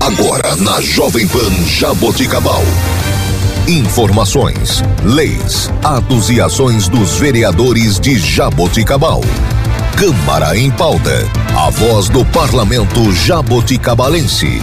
Agora na Jovem Pan Jaboticabal. Informações, leis, atos e ações dos vereadores de Jaboticabal. Câmara em pauta. A voz do parlamento jaboticabalense.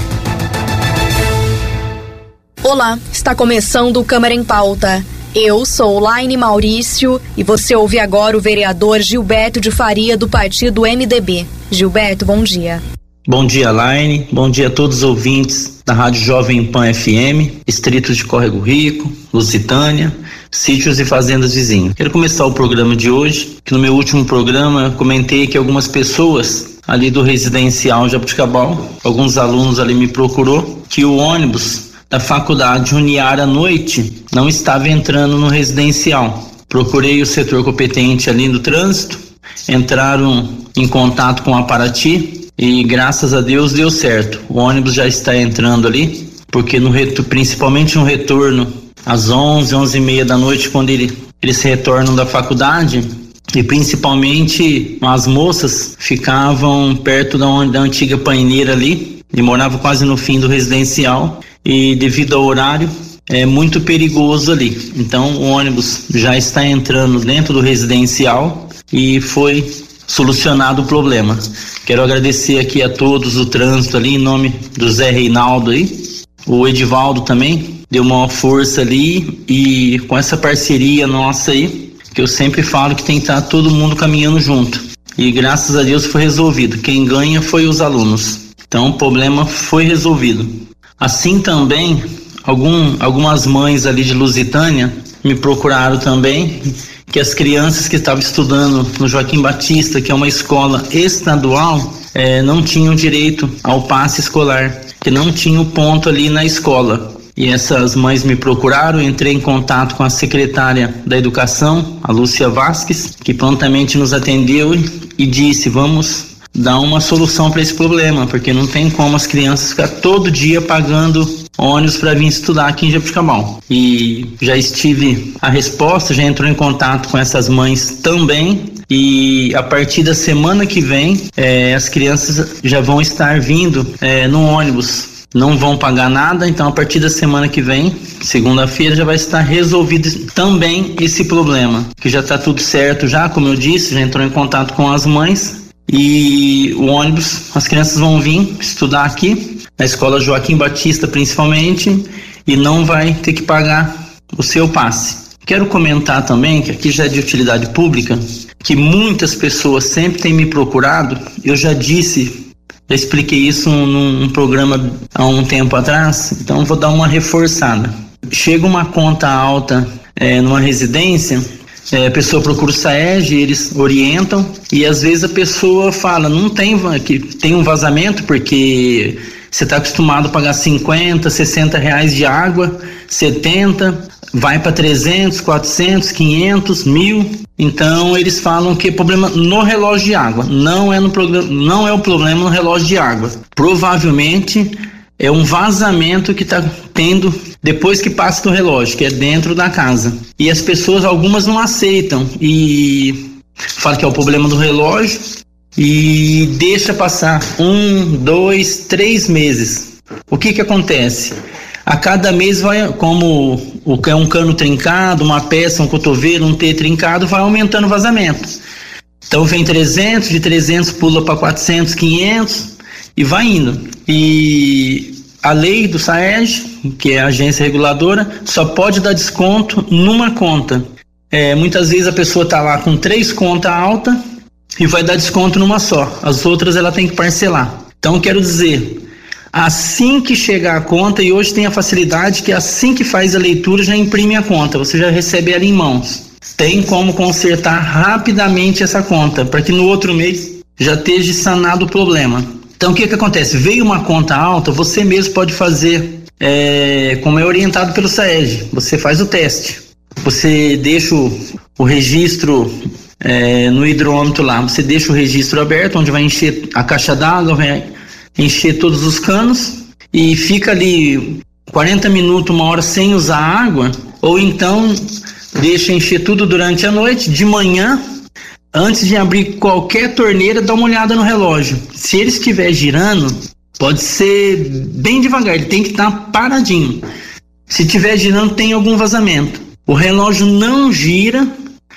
Olá, está começando o Câmara em Pauta. Eu sou Laine Maurício e você ouve agora o vereador Gilberto de Faria do partido MDB. Gilberto, bom dia. Bom dia, Laine. Bom dia a todos os ouvintes da Rádio Jovem Pan FM, distritos de Córrego Rico, Lusitânia, sítios e fazendas vizinhos. Quero começar o programa de hoje, que no meu último programa comentei que algumas pessoas ali do residencial Jabuticabal, alguns alunos ali me procurou que o ônibus da faculdade Uniar à noite não estava entrando no residencial. Procurei o setor competente ali no trânsito, entraram em contato com a Paraty e graças a Deus deu certo. O ônibus já está entrando ali, porque no principalmente no retorno às 11, 11 e meia da noite, quando ele, eles retornam da faculdade, e principalmente as moças ficavam perto da, da antiga paineira ali, e moravam quase no fim do residencial, e devido ao horário é muito perigoso ali. Então o ônibus já está entrando dentro do residencial e foi solucionado o problema. Quero agradecer aqui a todos o trânsito ali em nome do Zé Reinaldo aí, o Edivaldo também deu uma força ali e com essa parceria nossa aí, que eu sempre falo que tem que estar todo mundo caminhando junto. E graças a Deus foi resolvido. Quem ganha foi os alunos. Então o problema foi resolvido. Assim também, algum, algumas mães ali de Lusitânia me procuraram também que as crianças que estavam estudando no Joaquim Batista, que é uma escola estadual, eh, não tinham direito ao passe escolar, que não tinha o ponto ali na escola. E essas mães me procuraram, entrei em contato com a secretária da Educação, a Lúcia Vasques, que prontamente nos atendeu e disse: vamos dar uma solução para esse problema, porque não tem como as crianças ficar todo dia pagando ônibus para vir estudar aqui em Jabuticabal. E já estive a resposta, já entrou em contato com essas mães também. E a partir da semana que vem, eh, as crianças já vão estar vindo eh, no ônibus não vão pagar nada, então a partir da semana que vem, segunda-feira, já vai estar resolvido também esse problema, que já está tudo certo já, como eu disse, já entrou em contato com as mães e o ônibus, as crianças vão vir estudar aqui, na escola Joaquim Batista principalmente, e não vai ter que pagar o seu passe. Quero comentar também que aqui já é de utilidade pública, que muitas pessoas sempre têm me procurado. Eu já disse, já expliquei isso num, programa há um tempo atrás, então vou dar uma reforçada. Chega uma conta alta é, numa residência, é, a pessoa procura o SAEG, eles orientam e às vezes a pessoa fala, não tem que tem um vazamento porque você está acostumado a pagar 50, 60 reais de água, 70, vai para 300, 400, 500, mil. Então eles falam que é problema no relógio de água, não é no programa, não é o problema no relógio de água. Provavelmente é um vazamento que está tendo depois que passa do relógio, que é dentro da casa. E as pessoas, algumas não aceitam e falam que é o problema do relógio e deixa passar um, dois, três meses. O que que acontece? A cada mês vai, como o é um cano trincado, uma peça, um cotovelo, um T trincado, vai aumentando o vazamento. Então vem 300, de 300 pula para 400, 500 e vai indo. E a lei do SAEG, que é a agência reguladora, só pode dar desconto numa conta. É, muitas vezes a pessoa está lá com três contas alta e vai dar desconto numa só. As outras ela tem que parcelar. Então quero dizer, assim que chegar a conta, e hoje tem a facilidade que assim que faz a leitura já imprime a conta, você já recebe ela em mãos. Tem como consertar rapidamente essa conta, para que no outro mês já esteja sanado o problema. Então, o que, que acontece? Veio uma conta alta, você mesmo pode fazer, é, como é orientado pelo SAEG, você faz o teste. Você deixa o, o registro é, no hidrômetro lá, você deixa o registro aberto, onde vai encher a caixa d'água, vai encher todos os canos e fica ali 40 minutos, uma hora sem usar água, ou então deixa encher tudo durante a noite, de manhã Antes de abrir qualquer torneira, dá uma olhada no relógio. Se ele estiver girando, Pode ser bem devagar, ele tem que estar tá paradinho. Se tiver girando, tem algum vazamento. O relógio não gira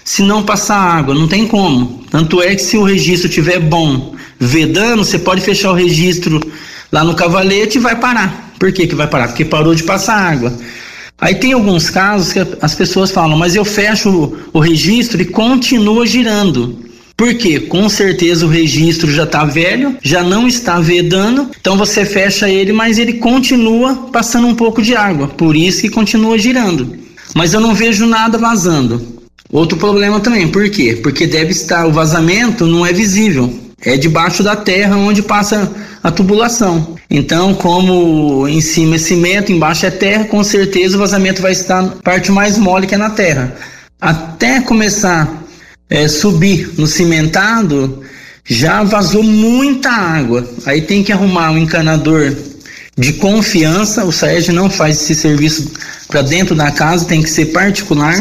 se não passar água, não tem como. Tanto é que se o registro tiver bom, vedando, você pode fechar o registro lá no cavalete e vai parar. Por que, que vai parar? Porque parou de passar água. Aí tem alguns casos que as pessoas falam, mas eu fecho o, registro e continua girando. Por quê? Com certeza o registro já está velho, já não está vedando, então você fecha ele, mas ele continua passando um pouco de água, por isso que continua girando. Mas eu não vejo nada vazando. Outro problema também, por quê? Porque deve estar, o vazamento não é visível, é debaixo da terra onde passa a tubulação. Então, como em cima é cimento, embaixo é terra, com certeza o vazamento vai estar na parte mais mole que é na terra. Até começar é, subir no cimentado, já vazou muita água. Aí tem que arrumar um encanador de confiança. O Saed não faz esse serviço para dentro da casa, tem que ser particular.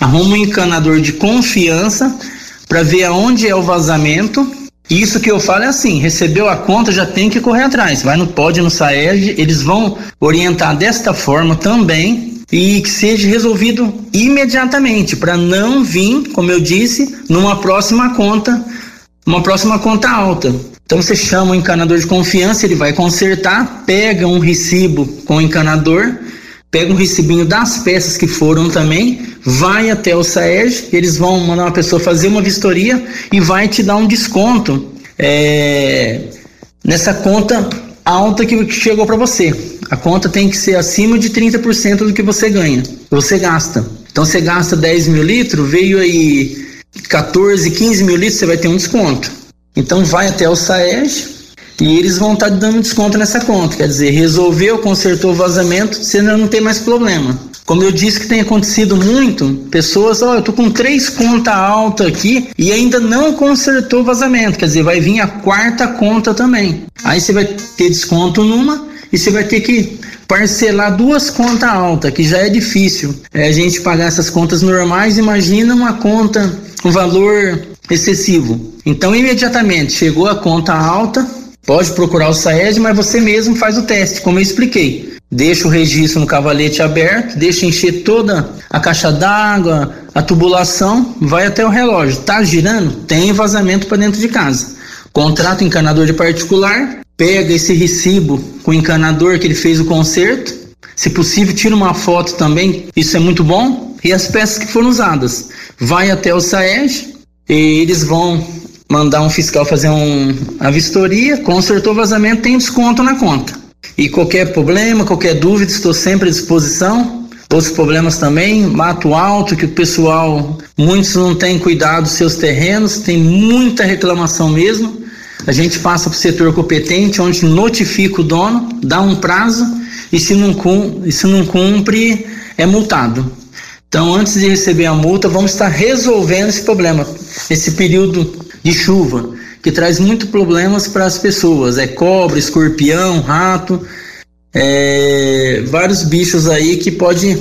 Arruma um encanador de confiança para ver aonde é o vazamento. Isso que eu falo é assim: recebeu a conta, já tem que correr atrás. Vai no POD, no SAED, eles vão orientar desta forma também e que seja resolvido imediatamente, para não vir, como eu disse, numa próxima conta, uma próxima conta alta. Então você chama o encanador de confiança, ele vai consertar, pega um recibo com o encanador, pega um recibinho das peças que foram também, vai até o SAERG, eles vão mandar uma pessoa fazer uma vistoria e vai te dar um desconto é, nessa conta alta que chegou para você. A conta tem que ser acima de 30% do que você ganha, você gasta. Então você gasta 10 mil litros, veio aí 14, 15 mil litros, você vai ter um desconto. Então vai até o SAEG e eles vão estar tá dando desconto nessa conta. Quer dizer, resolveu, consertou o vazamento, você não tem mais problema. Como eu disse que tem acontecido muito, pessoas, ó, oh, eu tô com três contas alta aqui e ainda não consertou o vazamento. Quer dizer, vai vir a quarta conta também. Aí você vai ter desconto numa e você vai ter que parcelar duas contas altas, que já é difícil é, a gente pagar essas contas normais. Imagina uma conta, um valor excessivo. Então, imediatamente chegou a conta alta, pode procurar o SAED, mas você mesmo faz o teste, como eu expliquei. Deixa o registro no cavalete aberto, deixa encher toda a caixa d'água, a tubulação, vai até o relógio. Tá girando? Tem vazamento para dentro de casa. Contrata o encanador de particular, pega esse recibo com o encanador que ele fez o conserto, se possível tira uma foto também, isso é muito bom, e as peças que foram usadas. Vai até o SAEG e eles vão mandar um fiscal fazer um, a vistoria, consertou o vazamento, tem desconto na conta. E qualquer problema, qualquer dúvida, estou sempre à disposição. Outros problemas também, mato alto, que o pessoal, muitos não têm cuidado dos seus terrenos, tem muita reclamação mesmo a gente passa para o setor competente, onde notifica o dono, dá um prazo e se não, cumpre, se não cumpre, é multado. Então, antes de receber a multa, vamos estar resolvendo esse problema, esse período de chuva, que traz muito problemas para as pessoas. É cobra, escorpião, rato, é, vários bichos aí que pode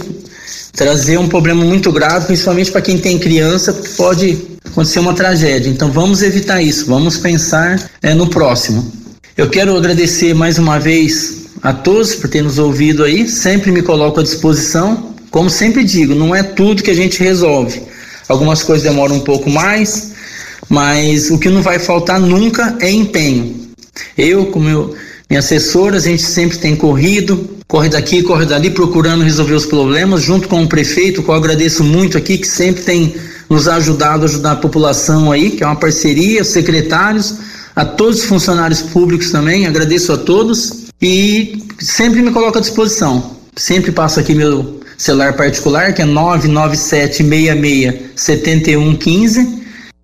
trazer um problema muito grave, principalmente para quem tem criança, pode acontecer uma tragédia. Então vamos evitar isso, vamos pensar é, no próximo. Eu quero agradecer mais uma vez a todos por ter nos ouvido aí, sempre me coloco à disposição. Como sempre digo, não é tudo que a gente resolve. Algumas coisas demoram um pouco mais, mas o que não vai faltar nunca é empenho. Eu, como eu, minha assessora, a gente sempre tem corrido, corre daqui, corre dali, procurando resolver os problemas, junto com o prefeito, que eu agradeço muito aqui, que sempre tem nos ajudado a ajudar a população aí, que é uma parceria, os secretários, a todos os funcionários públicos também, agradeço a todos e sempre me coloco à disposição. Sempre passo aqui meu celular particular, que é 997667115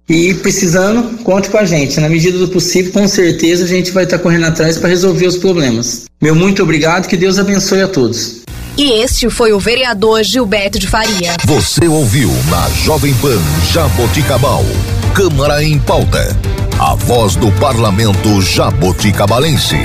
e precisando, conte com a gente. Na medida do possível, com certeza a gente vai estar tá correndo atrás para resolver os problemas. Meu muito obrigado, que Deus abençoe a todos. E este foi o vereador Gilberto de Faria. Você ouviu na Jovem Pan Jaboticabal. Câmara em pauta. A voz do parlamento jaboticabalense.